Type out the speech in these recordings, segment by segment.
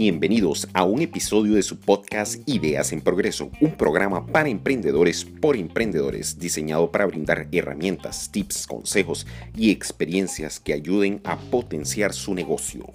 Bienvenidos a un episodio de su podcast Ideas en Progreso, un programa para emprendedores por emprendedores diseñado para brindar herramientas, tips, consejos y experiencias que ayuden a potenciar su negocio.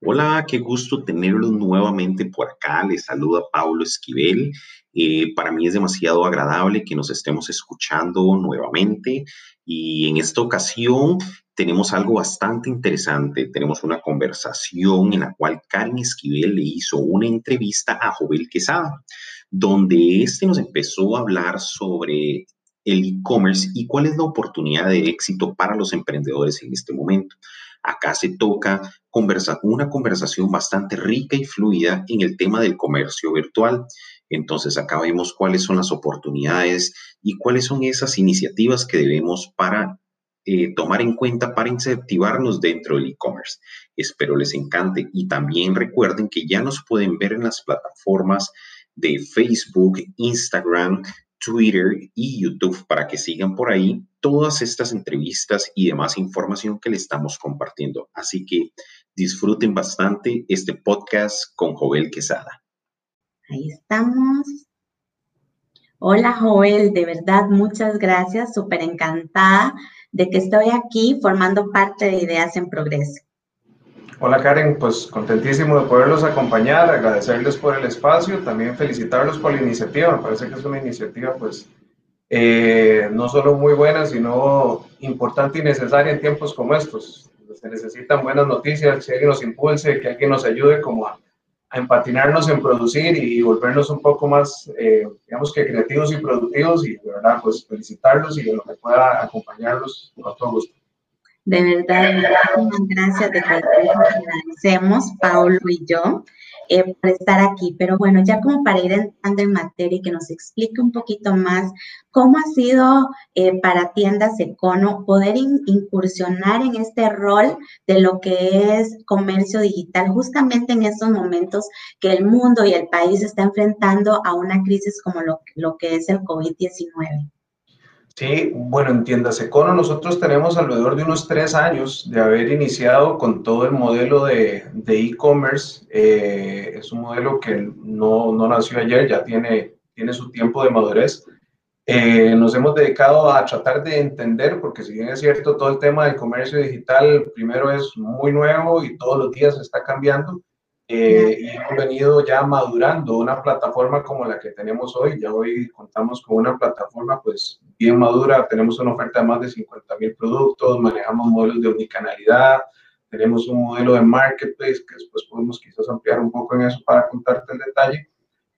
Hola, qué gusto tenerlos nuevamente por acá. Les saluda Pablo Esquivel. Eh, para mí es demasiado agradable que nos estemos escuchando nuevamente y en esta ocasión tenemos algo bastante interesante. Tenemos una conversación en la cual Karen Esquivel le hizo una entrevista a Jovel Quesada, donde este nos empezó a hablar sobre el e-commerce y cuál es la oportunidad de éxito para los emprendedores en este momento. Acá se toca una conversación bastante rica y fluida en el tema del comercio virtual. Entonces acá vemos cuáles son las oportunidades y cuáles son esas iniciativas que debemos para eh, tomar en cuenta para incentivarnos dentro del e-commerce. Espero les encante y también recuerden que ya nos pueden ver en las plataformas de Facebook, Instagram, Twitter y YouTube para que sigan por ahí todas estas entrevistas y demás información que le estamos compartiendo. Así que disfruten bastante este podcast con Joel Quesada. Ahí estamos. Hola Joel, de verdad muchas gracias, súper encantada de que estoy aquí formando parte de Ideas en Progreso. Hola Karen, pues contentísimo de poderlos acompañar, agradecerles por el espacio, también felicitarlos por la iniciativa, me parece que es una iniciativa pues eh, no solo muy buena, sino importante y necesaria en tiempos como estos. Se necesitan buenas noticias, que alguien nos impulse, que alguien nos ayude como a, empatinarnos en producir y volvernos un poco más, eh, digamos que creativos y productivos y de verdad pues felicitarlos y de lo que pueda acompañarlos con todo gusto. De verdad, muchas gracias de que agradecemos, Paulo y yo, eh, por estar aquí. Pero bueno, ya como para ir entrando en materia y que nos explique un poquito más cómo ha sido eh, para Tiendas Econo poder incursionar en este rol de lo que es comercio digital, justamente en estos momentos que el mundo y el país está enfrentando a una crisis como lo, lo que es el COVID-19. Sí, bueno, en Tiendas Econo nosotros tenemos alrededor de unos tres años de haber iniciado con todo el modelo de e-commerce. Eh, es un modelo que no, no, nació ayer, ya tiene, tiene su tiempo de madurez. Eh, nos hemos dedicado a tratar de entender, porque si bien es cierto, todo el tema del comercio digital primero es muy nuevo y todos los días está cambiando, eh, y hemos venido ya madurando una plataforma como la que tenemos hoy. Ya hoy contamos con una plataforma pues bien madura, tenemos una oferta de más de 50 mil productos, manejamos modelos de unicanalidad, tenemos un modelo de marketplace que después podemos quizás ampliar un poco en eso para contarte el detalle.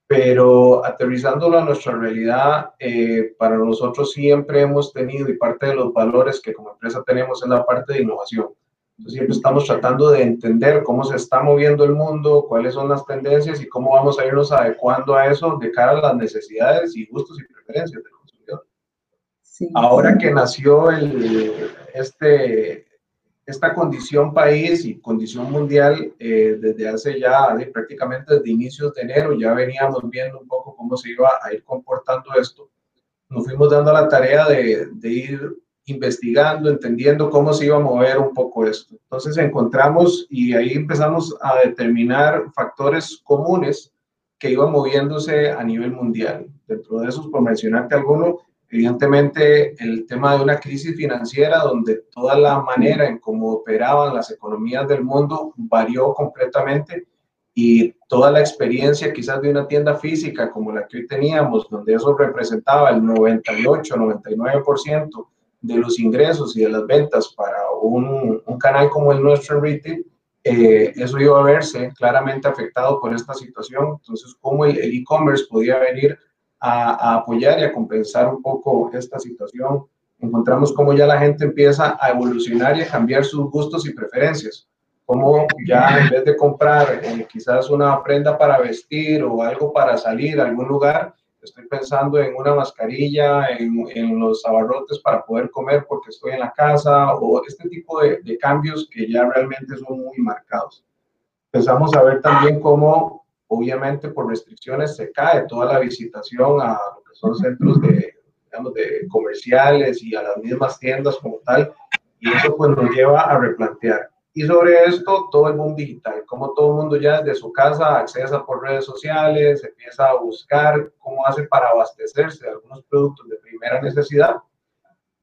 Pero aterrizándolo a nuestra realidad, eh, para nosotros siempre hemos tenido y parte de los valores que como empresa tenemos es la parte de innovación siempre estamos tratando de entender cómo se está moviendo el mundo, cuáles son las tendencias y cómo vamos a irnos adecuando a eso de cara a las necesidades y gustos y preferencias del consumidor. Ahora que nació el, este, esta condición país y condición mundial eh, desde hace ya prácticamente desde inicios de enero, ya veníamos viendo un poco cómo se iba a ir comportando esto. Nos fuimos dando la tarea de, de ir investigando, entendiendo cómo se iba a mover un poco esto. Entonces encontramos y ahí empezamos a determinar factores comunes que iban moviéndose a nivel mundial. Dentro de esos, por mencionarte alguno, evidentemente el tema de una crisis financiera donde toda la manera en cómo operaban las economías del mundo varió completamente y toda la experiencia quizás de una tienda física como la que hoy teníamos, donde eso representaba el 98, 99% de los ingresos y de las ventas para un, canal como el nuestro en retail, eh, eso iba a verse claramente afectado por esta situación. Entonces, ¿cómo el e-commerce podía venir a, apoyar y a compensar un poco esta situación? Encontramos cómo ya la gente empieza a evolucionar y a cambiar sus gustos y preferencias. Como ya en vez de comprar eh, quizás una prenda para vestir o algo para salir a algún lugar, estoy pensando en una mascarilla, en, en, los abarrotes para poder comer porque estoy en la casa o este tipo de, de, cambios que ya realmente son muy marcados. Empezamos a ver también cómo, obviamente, por restricciones se cae toda la visitación a lo que son centros de, digamos, de comerciales y a las mismas tiendas como tal, y eso pues nos lleva a replantear. Y sobre esto, todo el mundo digital, como todo el mundo ya desde su casa accesa por redes sociales, empieza a buscar cómo hace para abastecerse de algunos productos de primera necesidad.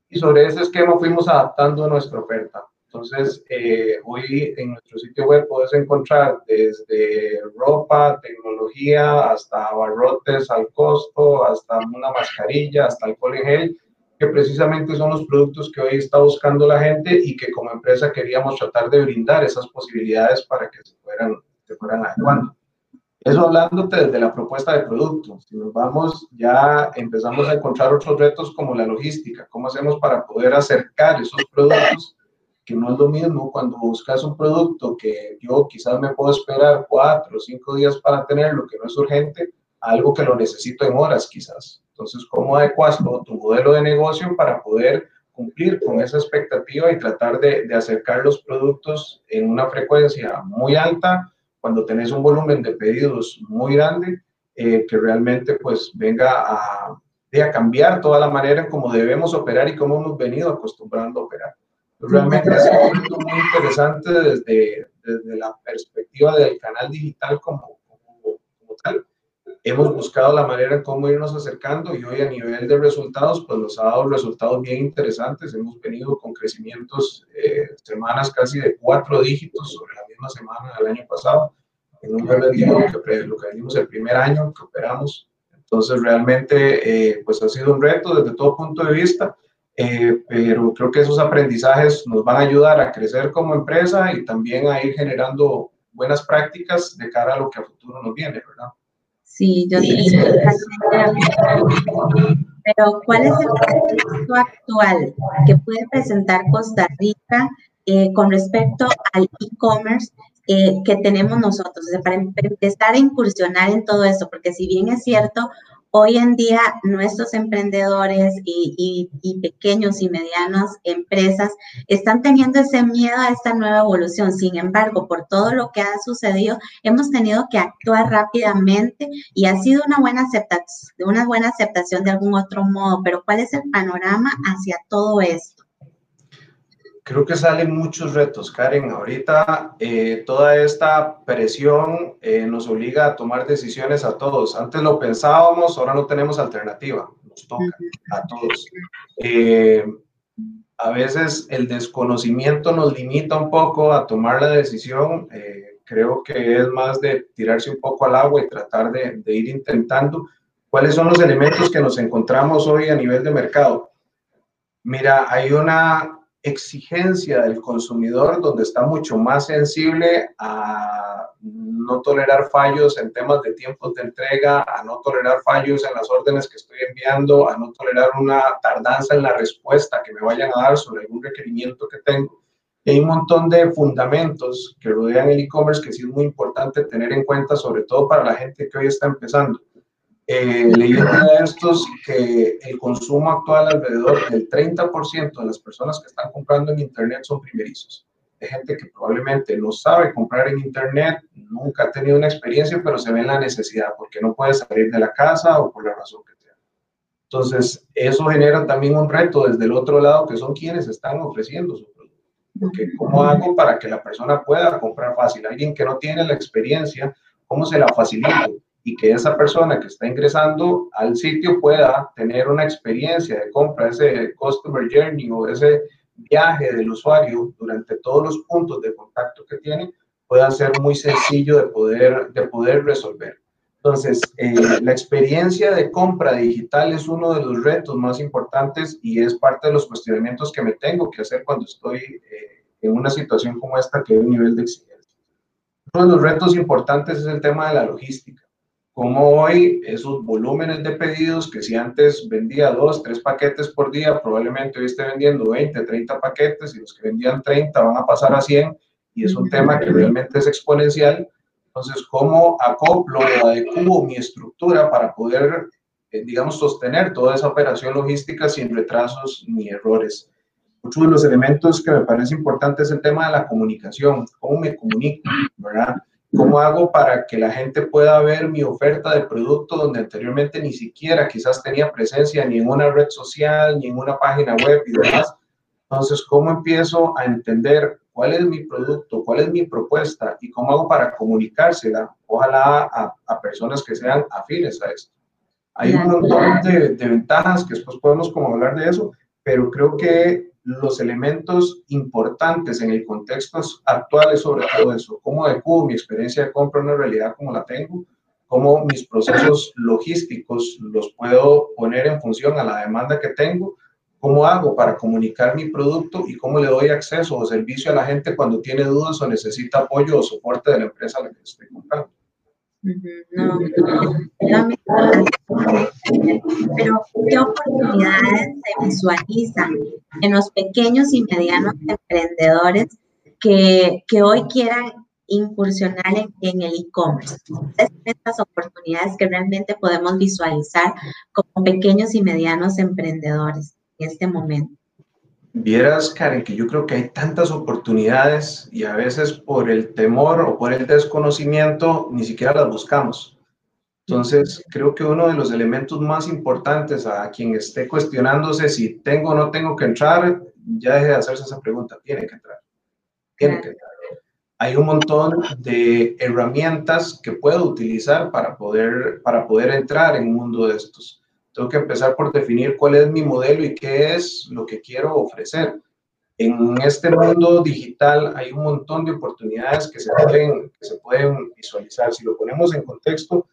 Y sobre ese esquema fuimos adaptando nuestra oferta. Entonces, eh, hoy en nuestro sitio web puedes encontrar desde ropa, tecnología, hasta abarrotes al costo, hasta una mascarilla, hasta alcohol en gel, que precisamente son los productos que hoy está buscando la gente y que como empresa queríamos tratar de brindar esas posibilidades para que se fueran, se fueran adecuando. Eso hablándote desde la propuesta de producto. Si nos vamos, ya empezamos a encontrar otros retos como la logística. ¿Cómo hacemos para poder acercar esos productos que no es lo mismo cuando buscas un producto que yo quizás me puedo esperar cuatro o cinco días para tenerlo, que no es urgente, algo que lo necesito en horas quizás. Entonces, ¿cómo adecuas todo tu modelo de negocio para poder cumplir con esa expectativa y tratar de, de acercar los productos en una frecuencia muy alta cuando tenés un volumen de pedidos muy grande eh, que realmente pues venga a, a cambiar toda la manera en cómo debemos operar y cómo hemos venido acostumbrando a operar. Realmente es un muy interesante desde, desde la perspectiva del canal digital como. Hemos buscado la manera en cómo irnos acercando y hoy a nivel de resultados, pues nos ha dado resultados bien interesantes. Hemos venido con crecimientos eh, semanas casi de cuatro dígitos sobre la misma semana del año pasado, en un lo que, lo que vendimos el primer año que operamos. Entonces, realmente, eh, pues ha sido un reto desde todo punto de vista eh, pero creo que esos aprendizajes nos van a ayudar a crecer como empresa y también a ir generando buenas prácticas de cara a lo que a futuro nos viene, ¿verdad? Sí, yo sí. Pero, ¿cuál es el contexto actual que puede presentar Costa Rica eh, con respecto al e-commerce eh, que tenemos nosotros? para empezar a incursionar en todo esto, porque si bien es cierto, Hoy en día nuestros emprendedores y, pequeños y medianas empresas están teniendo ese miedo a esta nueva evolución. Sin embargo, por todo lo que ha sucedido, hemos tenido que actuar rápidamente y ha sido una buena aceptación, una buena aceptación de algún otro modo. Pero ¿cuál es el panorama hacia todo esto? Creo que salen muchos retos, Karen. Ahorita eh, toda esta presión eh, nos obliga a tomar decisiones a todos. Antes lo pensábamos, ahora no tenemos alternativa. Nos toca a todos. Eh, a veces el desconocimiento nos limita un poco a tomar la decisión. creo que es más de tirarse un poco al agua y tratar de, de ir intentando. ¿Cuáles son los elementos que nos encontramos hoy a nivel de mercado? Mira, hay una exigencia del consumidor donde está mucho más sensible a no tolerar fallos en temas de tiempos de entrega, a no tolerar fallos en las órdenes que estoy enviando, a no tolerar una tardanza en la respuesta que me vayan a dar sobre algún requerimiento que tengo. Y hay un montón de fundamentos que rodean el e-commerce que sí es muy importante tener en cuenta, sobre todo para la gente que hoy está empezando. Eh, leí de estos que el consumo actual alrededor del 30% de las personas que están comprando en Internet son primerizos. Hay gente que probablemente no sabe comprar en Internet, nunca ha tenido una experiencia, pero se ve en la necesidad porque no puede salir de la casa o por la razón que sea. Entonces, eso genera también un reto desde el otro lado, que son quienes están ofreciendo su producto. Porque, ¿cómo hago para que la persona pueda comprar fácil? Alguien que no tiene la experiencia, ¿cómo se la facilita? Y que esa persona que está ingresando al sitio pueda tener una experiencia de compra, ese customer journey o ese viaje del usuario durante todos los puntos de contacto que tiene, pueda ser muy sencillo de poder, de poder resolver. Entonces, eh, la experiencia de compra digital es uno de los retos más importantes y es parte de los cuestionamientos que me tengo que hacer cuando estoy eh, en una situación como esta que hay un nivel de exigencia. Uno de los retos importantes es el tema de la logística como hoy esos volúmenes de pedidos que si antes vendía dos, tres paquetes por día, probablemente hoy esté vendiendo 20, 30 paquetes y los que vendían 30 van a pasar a 100 y es un tema que realmente es exponencial. Entonces, ¿cómo acoplo o adecuo mi estructura para poder, eh, digamos, sostener toda esa operación logística sin retrasos ni errores? Otro de los elementos que me parece importante es el tema de la comunicación, cómo me comunico, ¿verdad? ¿Cómo hago para que la gente pueda ver mi oferta de producto donde anteriormente ni siquiera quizás tenía presencia ni en una red social, ni en una página web y demás? Entonces, ¿cómo empiezo a entender cuál es mi producto, cuál es mi propuesta y cómo hago para comunicársela, ojalá a, personas que sean afines a esto? Hay un montón de, de, ventajas que después podemos como hablar de eso, pero creo que los elementos importantes en el contexto actual es sobre todo eso, cómo adecuo mi experiencia de compra a una realidad como la tengo, cómo mis procesos logísticos los puedo poner en función a la demanda que tengo, cómo hago para comunicar mi producto y cómo le doy acceso o servicio a la gente cuando tiene dudas o necesita apoyo o soporte de la empresa a la que estoy comprando. No, pero ¿qué oportunidades se visualizan en los pequeños y medianos emprendedores que, que hoy quieran incursionar en, el e-commerce? Estas oportunidades que realmente podemos visualizar como pequeños y medianos emprendedores en este momento. Vieras, Karen, que yo creo que hay tantas oportunidades y a veces por el temor o por el desconocimiento ni siquiera las buscamos. Entonces, creo que uno de los elementos más importantes a quien esté cuestionándose si tengo o no tengo que entrar, ya deje de hacerse esa pregunta, tiene que entrar. Tiene que entrar. Hay un montón de herramientas que puedo utilizar para poder, para poder entrar en un mundo de estos. Tengo que empezar por definir cuál es mi modelo y qué es lo que quiero ofrecer. En este mundo digital hay un montón de oportunidades que se pueden, que se pueden visualizar. Si lo ponemos en contexto,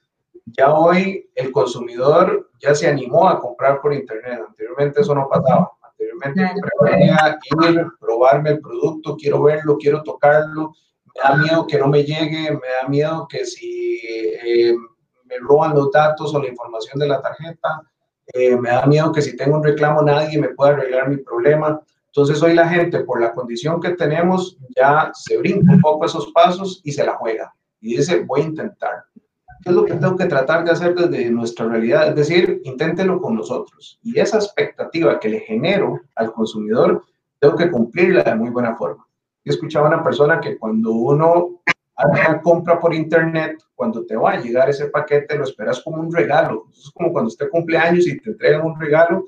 ya hoy el consumidor ya se animó a comprar por internet. Anteriormente eso no pasaba. Anteriormente prefería ir, probarme el producto, quiero verlo, quiero tocarlo. Me da miedo que no me llegue, me da miedo que si eh, me roban los datos o la información de la tarjeta, eh, me da miedo que si tengo un reclamo nadie me pueda arreglar mi problema. Entonces hoy la gente, por la condición que tenemos, ya se brinca un poco esos pasos y se la juega. Y dice, voy a intentar. ¿Qué es lo que tengo que tratar de hacer desde nuestra realidad? Es decir, inténtelo con nosotros. Y esa expectativa que le genero al consumidor, tengo que cumplirla de muy buena forma. Yo escuchaba a una persona que cuando uno una compra por internet, cuando te va a llegar ese paquete, lo esperas como un regalo. Es como cuando usted cumple años y te entregan un regalo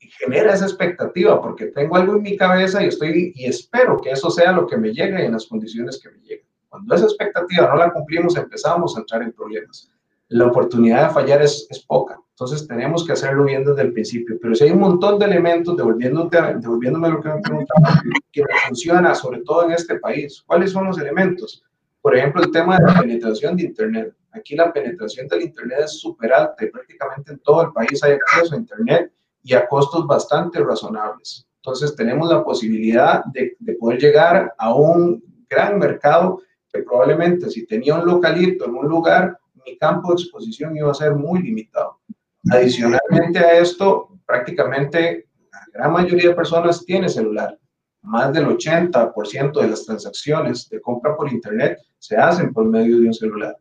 y genera esa expectativa porque tengo algo en mi cabeza y estoy y espero que eso sea lo que me llegue en las condiciones que me lleguen. Cuando esa expectativa no la cumplimos, empezamos a entrar en problemas. La oportunidad de fallar es, es poca. Entonces tenemos que hacerlo bien desde el principio. Pero si hay un montón de elementos, devolviéndome lo que me preguntaba, que funciona, sobre todo en este país. ¿Cuáles son los elementos? Por ejemplo, el tema de la penetración de Internet. Aquí la penetración del Internet es súper alta y prácticamente en todo el país hay acceso a Internet y a costos bastante razonables. Entonces tenemos la posibilidad de, de poder llegar a un gran mercado que probablemente si tenía un localito en un lugar, mi campo de exposición iba a ser muy limitado. Adicionalmente a esto, prácticamente la gran mayoría de personas tiene celular más del 80% de las transacciones de compra por Internet se hacen por medio de un celular.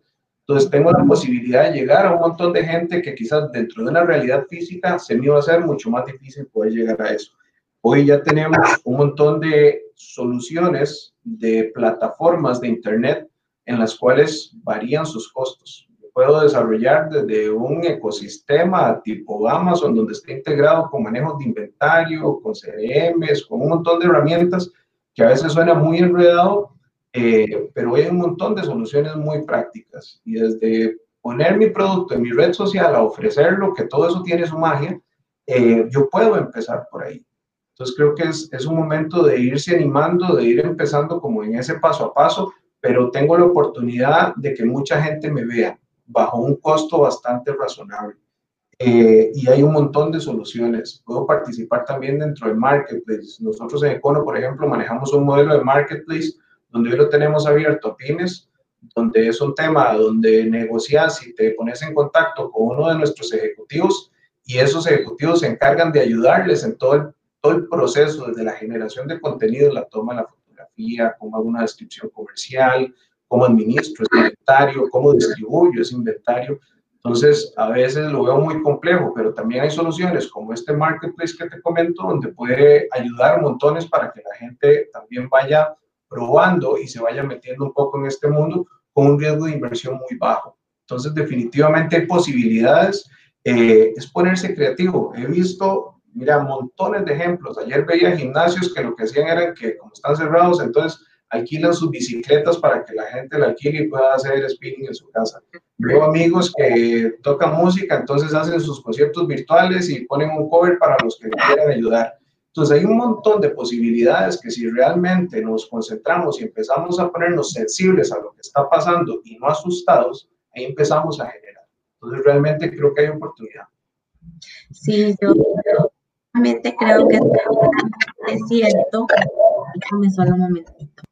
Entonces tengo la posibilidad de llegar a un montón de gente que quizás dentro de una realidad física se me iba a hacer mucho más difícil poder llegar a eso. Hoy ya tenemos un montón de soluciones de plataformas de Internet en las cuales varían sus costos puedo desarrollar desde un ecosistema tipo Amazon, donde está integrado con manejos de inventario, con CRMs, con un montón de herramientas que a veces suena muy enredado, eh, pero hay un montón de soluciones muy prácticas. Y desde poner mi producto en mi red social a ofrecerlo, que todo eso tiene su magia, eh, yo puedo empezar por ahí. Entonces creo que es, es un momento de irse animando, de ir empezando como en ese paso a paso, pero tengo la oportunidad de que mucha gente me vea bajo un costo bastante razonable. Eh, y hay un montón de soluciones. Puedo participar también dentro del marketplace. Nosotros en Econo, por ejemplo, manejamos un modelo de marketplace donde hoy lo tenemos abierto a pymes, donde es un tema donde negocias y te pones en contacto con uno de nuestros ejecutivos y esos ejecutivos se encargan de ayudarles en todo el, proceso, desde la generación de contenido, la toma la fotografía, cómo hago una descripción comercial, cómo administro ese inventario, cómo distribuyo ese inventario. Entonces, a veces lo veo muy complejo, pero también hay soluciones como este marketplace que te comento, donde puede ayudar montones para que la gente también vaya probando y se vaya metiendo un poco en este mundo con un riesgo de inversión muy bajo. Entonces, definitivamente hay posibilidades. Eh, es ponerse creativo. He visto, mira, montones de ejemplos. Ayer veía gimnasios que lo que hacían era que, como están cerrados, entonces alquilan sus bicicletas para que la gente la alquile y pueda hacer spinning en su casa. Veo amigos que tocan música, entonces hacen sus conciertos virtuales y ponen un cover para los que quieran ayudar. Entonces hay un montón de posibilidades que si realmente nos concentramos y empezamos a ponernos sensibles a lo que está pasando y no asustados, ahí empezamos a generar. Entonces realmente creo que hay oportunidad. Sí, yo realmente creo que es cierto. Déjame solo un momentito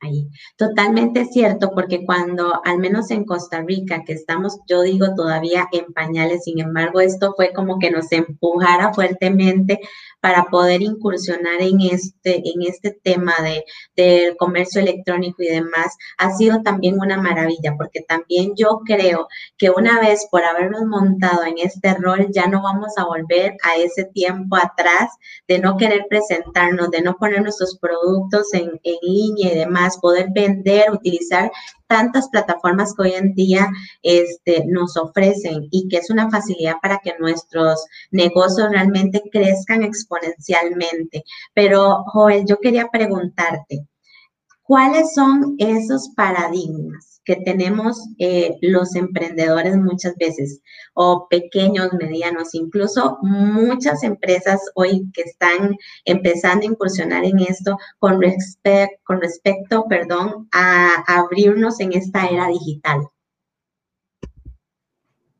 ahí. Totalmente cierto, porque cuando, al menos en Costa Rica, que estamos, yo digo, todavía en pañales, sin embargo, esto fue como que nos empujara fuertemente para poder incursionar en este, en este tema de, del comercio electrónico y demás, ha sido también una maravilla, porque también yo creo que una vez por habernos montado en este rol, ya no vamos a volver a ese tiempo atrás de no querer presentarnos, de no poner nuestros productos en, en línea y demás, poder vender, utilizar tantas plataformas que hoy en día este, nos ofrecen y que es una facilidad para que nuestros negocios realmente crezcan exponencialmente. Pero, Joel, yo quería preguntarte, ¿cuáles son esos paradigmas? Que tenemos eh, los emprendedores muchas veces, o pequeños, medianos, incluso muchas empresas hoy que están empezando a incursionar en esto con, con respecto perdón, a abrirnos en esta era digital.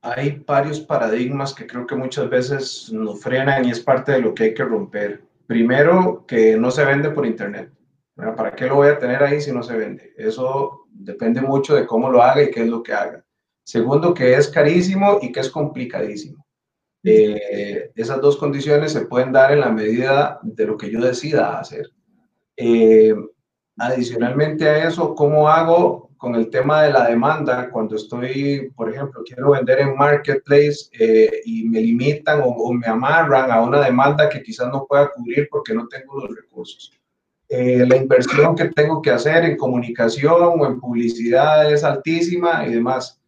Hay varios paradigmas que creo que muchas veces nos frenan y es parte de lo que hay que romper. Primero, que no se vende por Internet. ¿Para qué lo voy a tener ahí si no se vende? Eso depende mucho de cómo lo haga y qué es lo que haga. Segundo, que es carísimo y que es complicadísimo. Eh, esas dos condiciones se pueden dar en la medida de lo que yo decida hacer. Eh, adicionalmente a eso, ¿cómo hago con el tema de la demanda cuando estoy, por ejemplo, quiero vender en marketplace eh, y me limitan o, o, me amarran a una demanda que quizás no pueda cubrir porque no tengo los recursos? Eh, la inversión que tengo que hacer en comunicación o en publicidad es altísima y demás.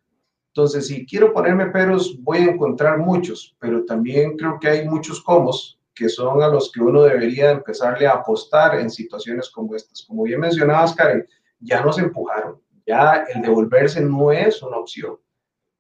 Entonces, si quiero ponerme peros, voy a encontrar muchos, pero también creo que hay muchos comos que son a los que uno debería empezarle a apostar en situaciones como estas. Como bien mencionabas, Karen, ya nos empujaron, ya el devolverse no es una opción.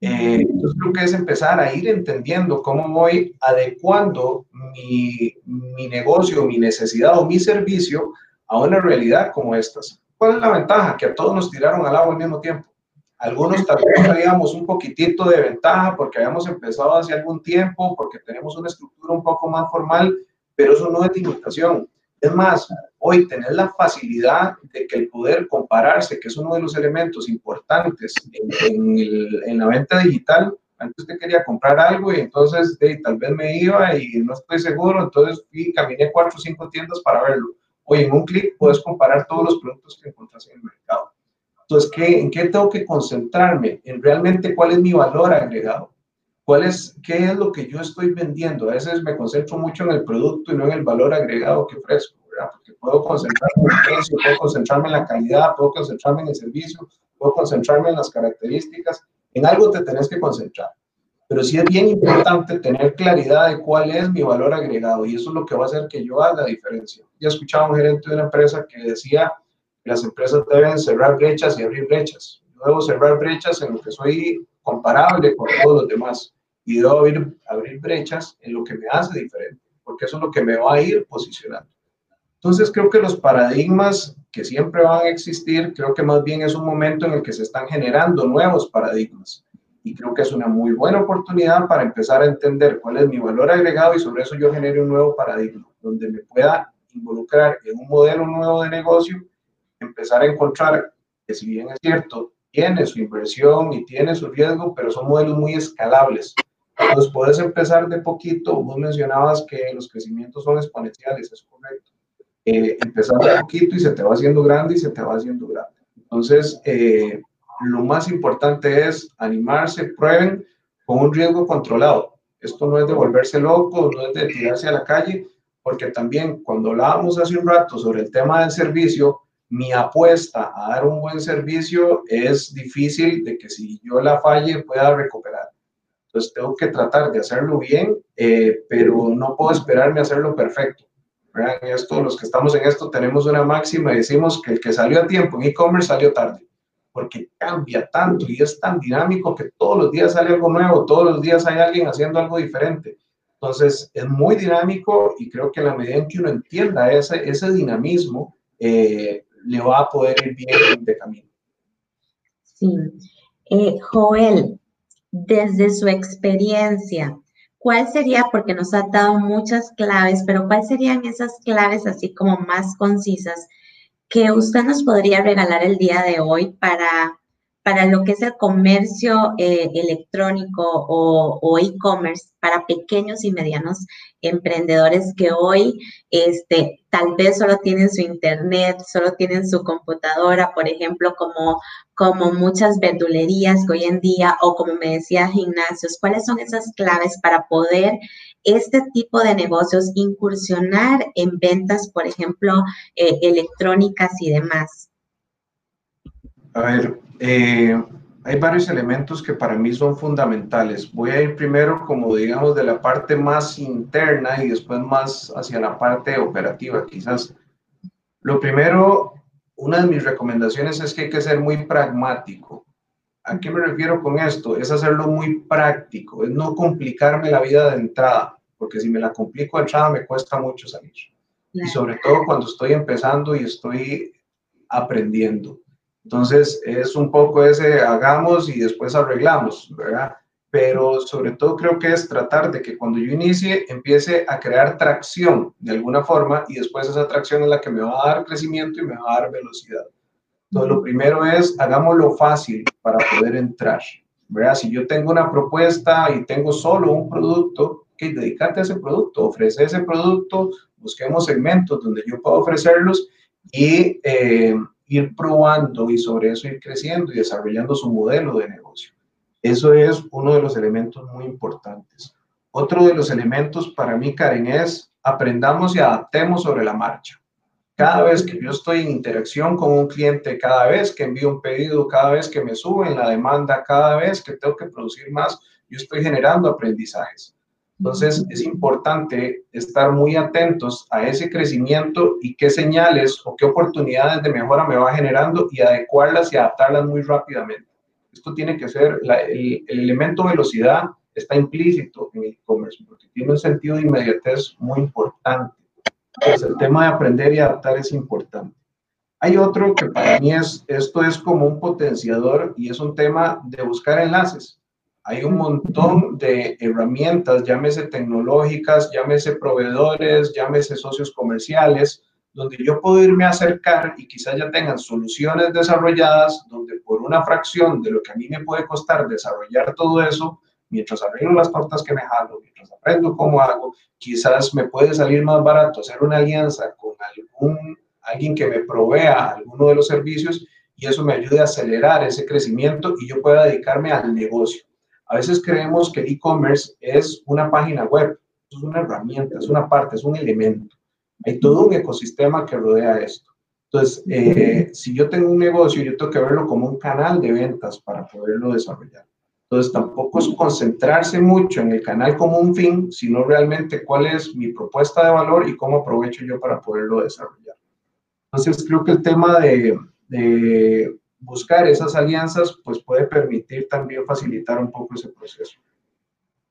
Eh, entonces creo que es empezar a ir entendiendo cómo voy adecuando mi, mi negocio, mi necesidad o mi servicio a una realidad como estas. ¿Cuál es la ventaja? Que a todos nos tiraron al agua al mismo tiempo. Algunos tal vez teníamos un poquitito de ventaja porque habíamos empezado hace algún tiempo, porque tenemos una estructura un poco más formal, pero eso no es limitación. Es más, hoy tener la facilidad de que el poder compararse, que es uno de los elementos importantes en, la venta digital, antes usted quería comprar algo y entonces tal vez me iba y no estoy seguro, entonces fui, caminé cuatro o cinco tiendas para verlo. Hoy en un clic puedes comparar todos los productos que encuentras en el mercado. Entonces, ¿qué, ¿en qué tengo que concentrarme? En realmente cuál es mi valor agregado. ¿Cuál es, ¿Qué es lo que yo estoy vendiendo? A veces me concentro mucho en el producto y no en el valor agregado que ofrezco, ¿verdad? Porque puedo concentrarme en el precio, puedo concentrarme en la calidad, puedo concentrarme en el servicio, puedo concentrarme en las características. En algo te tenés que concentrar pero sí es bien importante tener claridad de cuál es mi valor agregado y eso es lo que va a hacer que yo haga la diferencia. Ya escuchaba un gerente de una empresa que decía que las empresas deben cerrar brechas y abrir brechas. Yo debo cerrar brechas en lo que soy comparable con todos los demás y debo abrir, abrir brechas en lo que me hace diferente, porque eso es lo que me va a ir posicionando. Entonces creo que los paradigmas que siempre van a existir, creo que más bien es un momento en el que se están generando nuevos paradigmas y creo que es una muy buena oportunidad para empezar a entender cuál es mi valor agregado y sobre eso yo genere un nuevo paradigma donde me pueda involucrar en un modelo nuevo de negocio, empezar a encontrar que si bien es cierto, tiene su inversión y tiene su riesgo, pero son modelos muy escalables. Entonces puedes empezar de poquito, vos mencionabas que los crecimientos son exponenciales, es correcto. Eh, empezar de poquito y se te va haciendo grande y se te va haciendo grande. Entonces, eh, lo más importante es animarse, prueben con un riesgo controlado. Esto no es de volverse loco, no es de tirarse a la calle, porque también cuando hablábamos hace un rato sobre el tema del servicio, mi apuesta a dar un buen servicio es difícil de que si yo la falle pueda recuperar. Entonces tengo que tratar de hacerlo bien, eh, pero no puedo esperarme a hacerlo perfecto. En esto, los que estamos en esto tenemos una máxima y decimos que el que salió a tiempo en e-commerce salió tarde, porque cambia tanto y es tan dinámico que todos los días sale algo nuevo, todos los días hay alguien haciendo algo diferente. Entonces, es muy dinámico y creo que a la medida en que uno entienda ese, ese dinamismo, eh, le va a poder ir bien de camino. Sí. Eh, Joel, desde su experiencia, ¿cuál sería, porque nos ha dado muchas claves, pero cuáles serían esas claves así como más concisas que usted nos podría regalar el día de hoy para para lo que es el comercio eh, electrónico o, e-commerce para pequeños y medianos emprendedores que hoy este, tal vez solo tienen su internet, solo tienen su computadora, por ejemplo, como, como muchas verdulerías hoy en día, o como me decía, gimnasios, ¿cuáles son esas claves para poder este tipo de negocios incursionar en ventas, por ejemplo, eh, electrónicas y demás? A ver, eh, hay varios elementos que para mí son fundamentales. Voy a ir primero, como digamos, de la parte más interna y después más hacia la parte operativa, quizás. Lo primero, una de mis recomendaciones es que hay que ser muy pragmático. ¿A qué me refiero con esto? Es hacerlo muy práctico, es no complicarme la vida de entrada, porque si me la complico de entrada me cuesta mucho salir. Y sobre todo cuando estoy empezando y estoy aprendiendo. Entonces, es un poco ese hagamos y después arreglamos, ¿verdad? Pero sobre todo creo que es tratar de que cuando yo inicie empiece a crear tracción de alguna forma y después esa tracción es la que me va a dar crecimiento y me va a dar velocidad. Entonces, lo primero es hagámoslo fácil para poder entrar, ¿verdad? Si yo tengo una propuesta y tengo solo un producto, que dedícate a ese producto, ofrece ese producto, busquemos segmentos donde yo pueda ofrecerlos y eh, ir probando y sobre eso ir creciendo y desarrollando su modelo de negocio. Eso es uno de los elementos muy importantes. Otro de los elementos para mí, Karen, es aprendamos y adaptemos sobre la marcha. Cada vez que yo estoy en interacción con un cliente, cada vez que envío un pedido, cada vez que me suben la demanda, cada vez que tengo que producir más, yo estoy generando aprendizajes. Entonces, es importante estar muy atentos a ese crecimiento y qué señales o qué oportunidades de mejora me va generando y adecuarlas y adaptarlas muy rápidamente. Esto tiene que ser, el, elemento velocidad está implícito en el e-commerce porque tiene un sentido de inmediatez muy importante. Entonces, el tema de aprender y adaptar es importante. Hay otro que para mí es, esto es como un potenciador y es un tema de buscar enlaces hay un montón de herramientas, llámese tecnológicas, llámese proveedores, llámese socios comerciales, donde yo puedo irme a acercar y quizás ya tengan soluciones desarrolladas, donde por una fracción de lo que a mí me puede costar desarrollar todo eso, mientras arreglo las tortas que me jalo, mientras aprendo cómo hago, quizás me puede salir más barato hacer una alianza con algún, alguien que me provea alguno de los servicios y eso me ayude a acelerar ese crecimiento y yo pueda dedicarme al negocio. A veces creemos que el e-commerce es una página web, es una herramienta, es una parte, es un elemento. Hay todo un ecosistema que rodea esto. Entonces, eh, si yo tengo un negocio, yo tengo que verlo como un canal de ventas para poderlo desarrollar. Entonces, tampoco es concentrarse mucho en el canal como un fin, sino realmente cuál es mi propuesta de valor y cómo aprovecho yo para poderlo desarrollar. Entonces, creo que el tema de, de buscar esas alianzas, pues puede permitir también facilitar un poco ese proceso.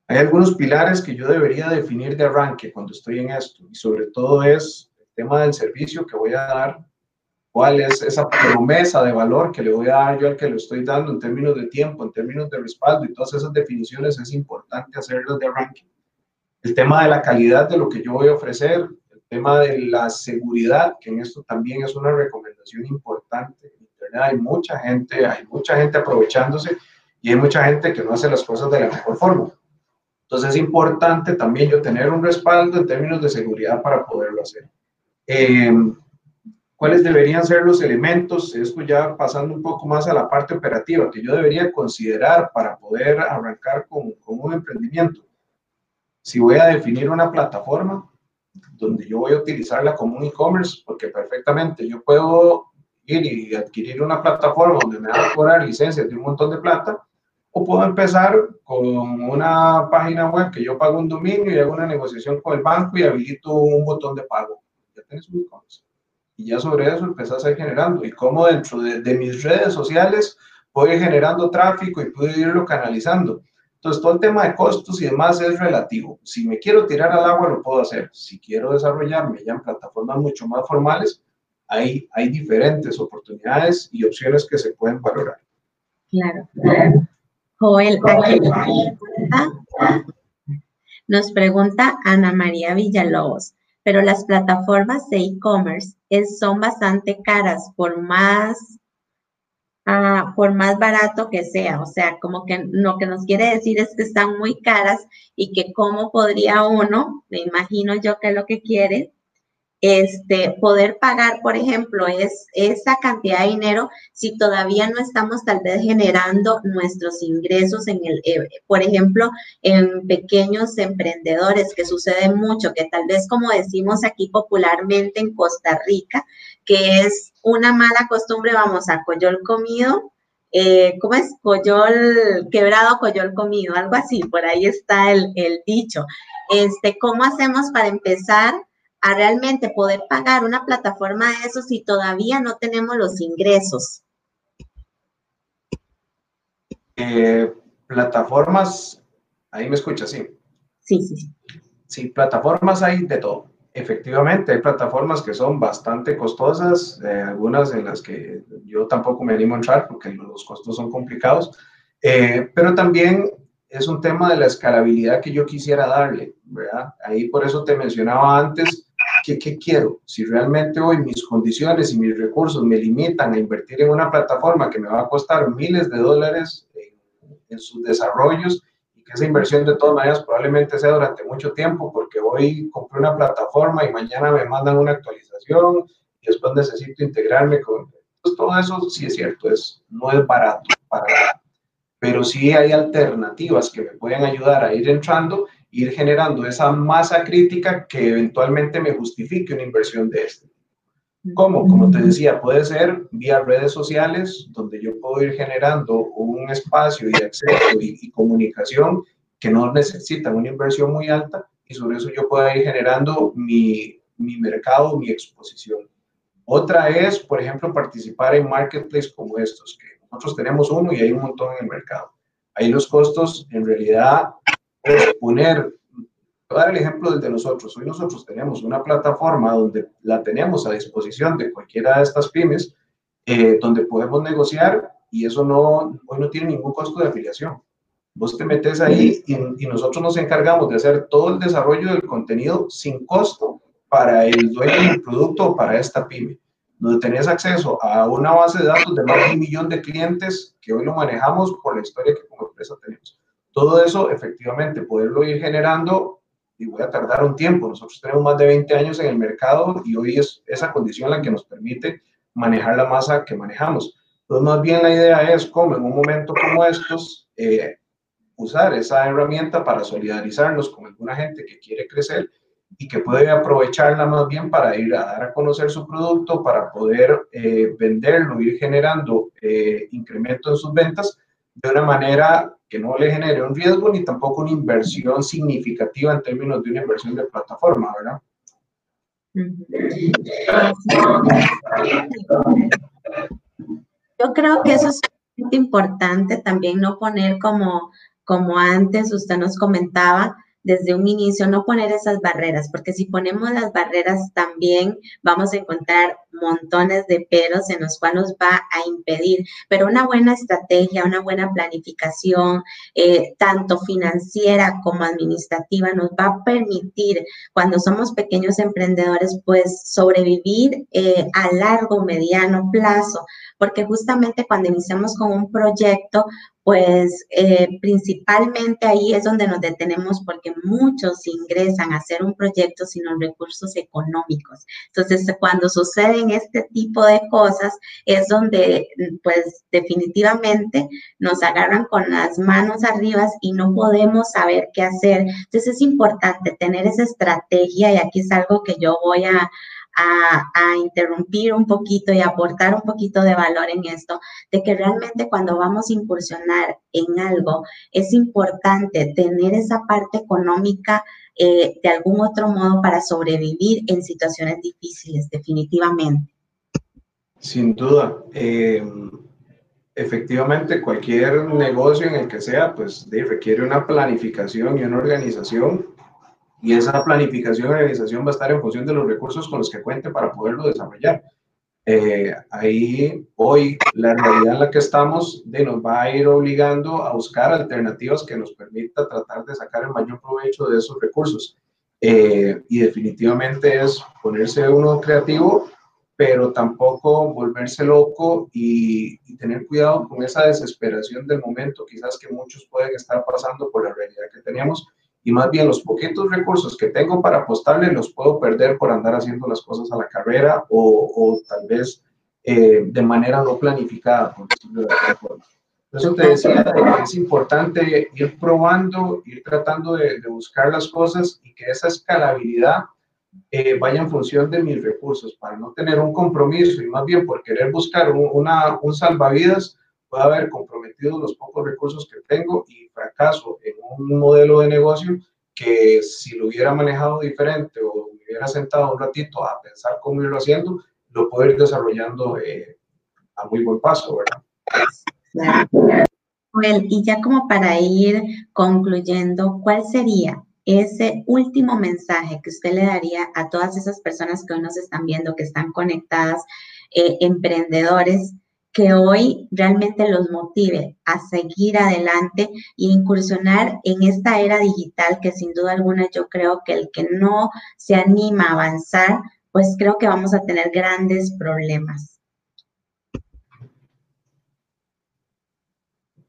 Hay algunos pilares que yo debería definir de arranque cuando estoy en esto, y sobre todo es el tema del servicio que voy a dar, cuál es esa promesa de valor que le voy a dar yo al que lo estoy dando en términos de tiempo, en términos de respaldo, y todas esas definiciones es importante hacerlas de arranque. El tema de la calidad de lo que yo voy a ofrecer, el tema de la seguridad, que en esto también es una recomendación importante hay mucha gente, hay mucha gente aprovechándose y hay mucha gente que no hace las cosas de la mejor forma. Entonces es importante también yo tener un respaldo en términos de seguridad para poderlo hacer. Eh, ¿Cuáles deberían ser los elementos? Esto ya pasando un poco más a la parte operativa que yo debería considerar para poder arrancar con, con un emprendimiento. Si voy a definir una plataforma donde yo voy a utilizarla como un e-commerce, porque perfectamente yo puedo ir y adquirir una plataforma donde me van a cobrar licencias de un montón de plata, o puedo empezar con una página web que yo pago un dominio y hago una negociación con el banco y habilito un botón de pago. Ya tienes un e-commerce. Y ya sobre eso empezás a ir generando. Y cómo dentro de, mis redes sociales ir generando tráfico y puedo irlo canalizando. Entonces, todo el tema de costos y demás es relativo. Si me quiero tirar al agua, lo puedo hacer. Si quiero desarrollarme ya en plataformas mucho más formales, hay, hay diferentes oportunidades y opciones que se pueden valorar. Claro. Joel, nos pregunta Ana María Villalobos, pero las plataformas de e-commerce son bastante caras por más por más barato que sea. O sea, como que lo que nos quiere decir es que están muy caras y que cómo podría uno, me imagino yo que lo que quiere, este, poder pagar, por ejemplo, es esa cantidad de dinero si todavía no estamos tal vez generando nuestros ingresos en el, eh, por ejemplo, en pequeños emprendedores, que sucede mucho, que tal vez como decimos aquí popularmente en Costa Rica, que es una mala costumbre, vamos a coyol comido, eh, ¿cómo es? Coyol quebrado, coyol comido, algo así, por ahí está el, el dicho. Este, ¿Cómo hacemos para empezar a realmente poder pagar una plataforma de eso si todavía no tenemos los ingresos? Eh, plataformas, ahí me escucha, sí. Sí, sí, sí. Sí, plataformas hay de todo. Efectivamente, hay plataformas que son bastante costosas, eh, algunas en las que yo tampoco me animo a entrar porque los costos son complicados, eh, pero también es un tema de la escalabilidad que yo quisiera darle, ¿verdad? Ahí por eso te mencionaba antes que qué quiero. Si realmente hoy mis condiciones y mis recursos me limitan a invertir en una plataforma que me va a costar miles de dólares en, en sus desarrollos esa inversión de todas maneras probablemente sea durante mucho tiempo porque hoy compré una plataforma y mañana me mandan una actualización y después necesito integrarme con... Pues todo eso sí es cierto, es, no es barato para pero sí hay alternativas que me pueden ayudar a ir entrando, ir generando esa masa crítica que eventualmente me justifique una inversión de este. ¿Cómo? Como te decía, puede ser vía redes sociales, donde yo puedo ir generando un espacio de acceso y, comunicación que no necesitan una inversión muy alta y sobre eso yo puedo ir generando mi, mi mercado, mi exposición. Otra es, por ejemplo, participar en marketplaces como estos, que nosotros tenemos uno y hay un montón en el mercado. Ahí los costos, en realidad, poner Voy a dar el ejemplo del de nosotros. Hoy nosotros tenemos una plataforma donde la tenemos a disposición de cualquiera de estas pymes, eh, donde podemos negociar y eso no, hoy no tiene ningún costo de afiliación. Vos te metes ahí y, y nosotros nos encargamos de hacer todo el desarrollo del contenido sin costo para el dueño del producto o para esta pyme donde tenés acceso a una base de datos de más de un millón de clientes que hoy lo manejamos por la historia que como empresa tenemos. Todo eso, efectivamente, poderlo ir generando y voy a tardar un tiempo. Nosotros tenemos más de 20 años en el mercado y hoy es esa condición la que nos permite manejar la masa que manejamos. Entonces, más bien la idea es cómo en un momento como estos, eh, usar esa herramienta para solidarizarnos con alguna gente que quiere crecer y que puede aprovecharla más bien para ir a dar a conocer su producto, para poder eh, venderlo, ir generando eh, incremento en sus ventas de una manera que no le genere un riesgo ni tampoco una inversión significativa en términos de una inversión de plataforma, ¿verdad? Yo creo que eso es importante también no poner como, como antes usted nos comentaba, desde un inicio, no poner esas barreras, porque si ponemos las barreras también vamos a encontrar montones de peros en los cuales nos va a impedir, pero una buena estrategia, una buena planificación, eh, tanto financiera como administrativa, nos va a permitir, cuando somos pequeños emprendedores, pues sobrevivir eh, a largo, mediano plazo, porque justamente cuando iniciamos con un proyecto, pues eh, principalmente ahí es donde nos detenemos porque muchos ingresan a hacer un proyecto sin los recursos económicos. Entonces, cuando suceden este tipo de cosas, es donde pues definitivamente nos agarran con las manos arriba y no podemos saber qué hacer. Entonces, es importante tener esa estrategia y aquí es algo que yo voy a, a, interrumpir un poquito y aportar un poquito de valor en esto, de que realmente cuando vamos a incursionar en algo, es importante tener esa parte económica eh, de algún otro modo para sobrevivir en situaciones difíciles, definitivamente. Sin duda. Eh, efectivamente, cualquier negocio en el que sea, pues requiere una planificación y una organización y esa planificación y organización va a estar en función de los recursos con los que cuente para poderlo desarrollar. Eh, ahí hoy la realidad en la que estamos de, nos va a ir obligando a buscar alternativas que nos permita tratar de sacar el mayor provecho de esos recursos. Eh, y definitivamente es ponerse uno creativo, pero tampoco volverse loco y, tener cuidado con esa desesperación del momento, quizás que muchos pueden estar pasando por la realidad que tenemos y más bien los poquitos recursos que tengo para apostarle los puedo perder por andar haciendo las cosas a la carrera o, o tal vez eh, de manera no planificada, por decirlo de alguna forma. Eso te decía que es importante ir probando, ir tratando de, de buscar las cosas y que esa escalabilidad eh, vaya en función de mis recursos, para no tener un compromiso y más bien por querer buscar un, una, un salvavidas, pueda haber comprometido los pocos recursos que tengo y fracaso en un modelo de negocio que si lo hubiera manejado diferente o me hubiera sentado un ratito a pensar cómo irlo haciendo, lo puedo ir desarrollando eh, a muy buen paso, ¿verdad? Well, y ya como para ir concluyendo, ¿cuál sería ese último mensaje que usted le daría a todas esas personas que hoy nos están viendo, que están conectadas, eh, emprendedores, que hoy realmente los motive a seguir adelante e incursionar en esta era digital que sin duda alguna yo creo que el que no se anima a avanzar, pues creo que vamos a tener grandes problemas.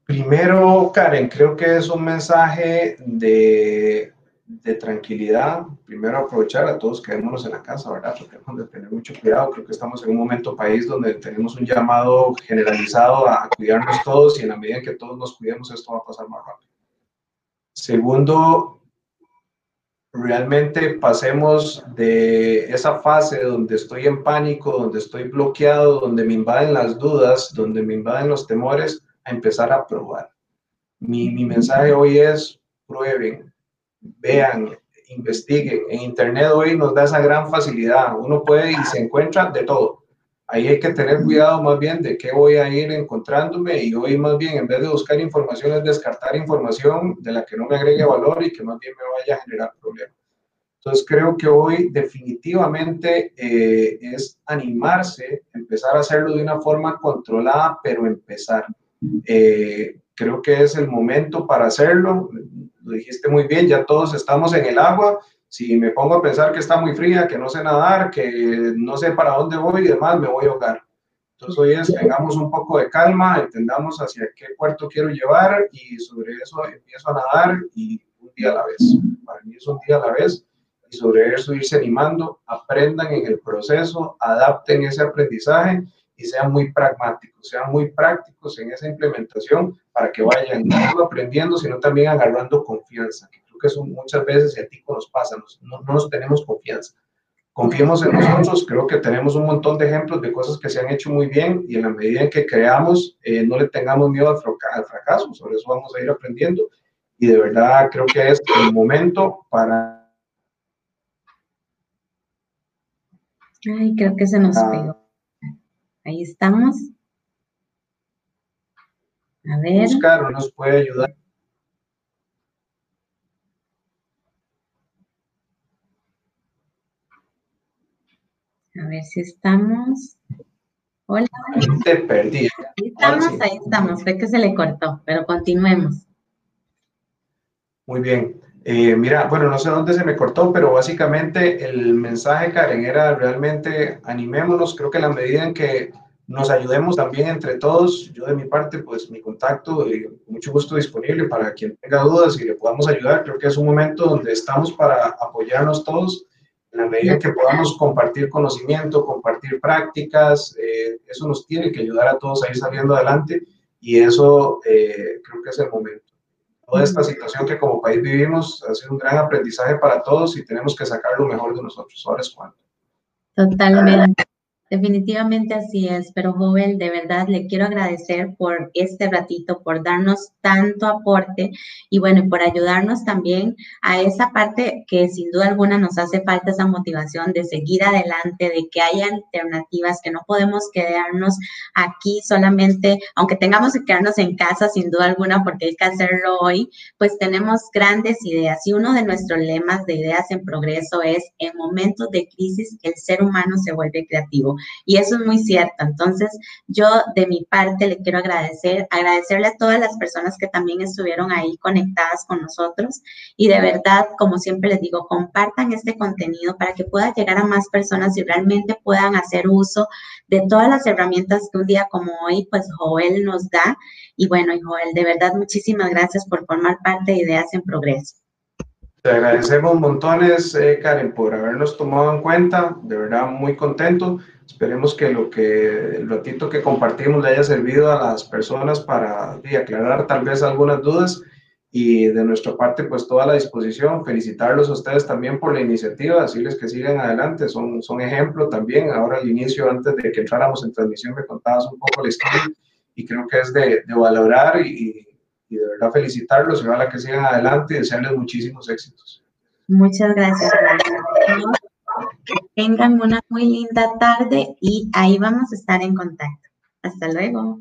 Primero, Karen, creo que es un mensaje de de tranquilidad, primero aprovechar a todos, quedémonos en la casa, ¿verdad? Tratemos de tener mucho cuidado, creo que estamos en un momento país donde tenemos un llamado generalizado a cuidarnos todos y en la medida en que todos nos cuidemos esto va a pasar más rápido. Segundo, realmente pasemos de esa fase donde estoy en pánico, donde estoy bloqueado, donde me invaden las dudas, donde me invaden los temores, a empezar a probar. Mi, mi mensaje hoy es, prueben, vean, investiguen. En Internet hoy nos da esa gran facilidad. Uno puede y se encuentra de todo. Ahí hay que tener cuidado más bien de qué voy a ir encontrándome y hoy más bien en vez de buscar información es descartar información de la que no me agregue valor y que más bien me vaya a generar problemas. Entonces creo que hoy definitivamente eh, es animarse, empezar a hacerlo de una forma controlada, pero empezar. Eh, creo que es el momento para hacerlo lo dijiste muy bien, ya todos estamos en el agua. Si me pongo a pensar que está muy fría, que no sé nadar, que no sé para dónde voy y demás, me voy a ahogar. Entonces hoy es, tengamos un poco de calma, entendamos hacia qué puerto quiero llevar y sobre eso empiezo a nadar y un día a la vez. Para mí es un día a la vez y sobre eso irse animando, aprendan en el proceso, adapten ese aprendizaje y sean muy pragmáticos, sean muy prácticos en esa implementación para que vayan no solo aprendiendo, sino también agarrando confianza, que creo que eso muchas veces y a ti nos pasa, no, no nos tenemos confianza. Confiemos en nosotros, creo que tenemos un montón de ejemplos de cosas que se han hecho muy bien y en la medida en que creamos, eh, no le tengamos miedo al, al fracaso, sobre eso vamos a ir aprendiendo y de verdad creo que es el momento para... Ay, creo que se nos ah. pegó. Ahí estamos. A ver. Oscar nos puede ayudar. A ver si estamos. Hola. Te perdí. Ahí estamos, ahí estamos. Fue que se le cortó, pero continuemos. Muy bien. Eh, mira, bueno, no sé dónde se me cortó, pero básicamente el mensaje, Karen, era realmente animémonos. Creo que la medida en que nos ayudemos también entre todos, yo de mi parte, pues mi contacto, y mucho gusto disponible para quien tenga dudas y le podamos ayudar. Creo que es un momento donde estamos para apoyarnos todos. En la medida en que podamos compartir conocimiento, compartir prácticas, eh, eso nos tiene que ayudar a todos a ir saliendo adelante y eso eh, creo que es el momento toda esta situación que como país vivimos ha sido un gran aprendizaje para todos y tenemos que sacar lo mejor de nosotros. Ahora es cuando. Totalmente. Definitivamente así es, pero Jovel, de verdad le quiero agradecer por este ratito, por darnos tanto aporte y bueno, por ayudarnos también a esa parte que sin duda alguna nos hace falta esa motivación de seguir adelante, de que haya alternativas, que no podemos quedarnos aquí solamente, aunque tengamos que quedarnos en casa sin duda alguna porque hay que hacerlo hoy, pues tenemos grandes ideas y uno de nuestros lemas de ideas en progreso es en momentos de crisis el ser humano se vuelve creativo. Y eso es muy cierto. Entonces, yo de mi parte le quiero agradecer, agradecerle a todas las personas que también estuvieron ahí conectadas con nosotros. Y de verdad, como siempre les digo, compartan este contenido para que pueda llegar a más personas y realmente puedan hacer uso de todas las herramientas que un día como hoy, pues Joel nos da. Y bueno, Joel, de verdad, muchísimas gracias por formar parte de Ideas en Progreso. Te agradecemos montones, eh, Karen, por habernos tomado en cuenta. De verdad, muy contento. Esperemos que lo que el ratito que compartimos le haya servido a las personas para aclarar tal vez algunas dudas y de nuestra parte pues toda la disposición. Felicitarlos a ustedes también por la iniciativa, decirles que sigan adelante, son, son ejemplo también. Ahora al inicio, antes de que entráramos en transmisión, me contabas un poco la historia y creo que es de, de valorar y, y, de verdad felicitarlos y ojalá que sigan adelante y desearles muchísimos éxitos. Muchas gracias. Tengan una muy linda tarde y ahí vamos a estar en contacto. Hasta luego.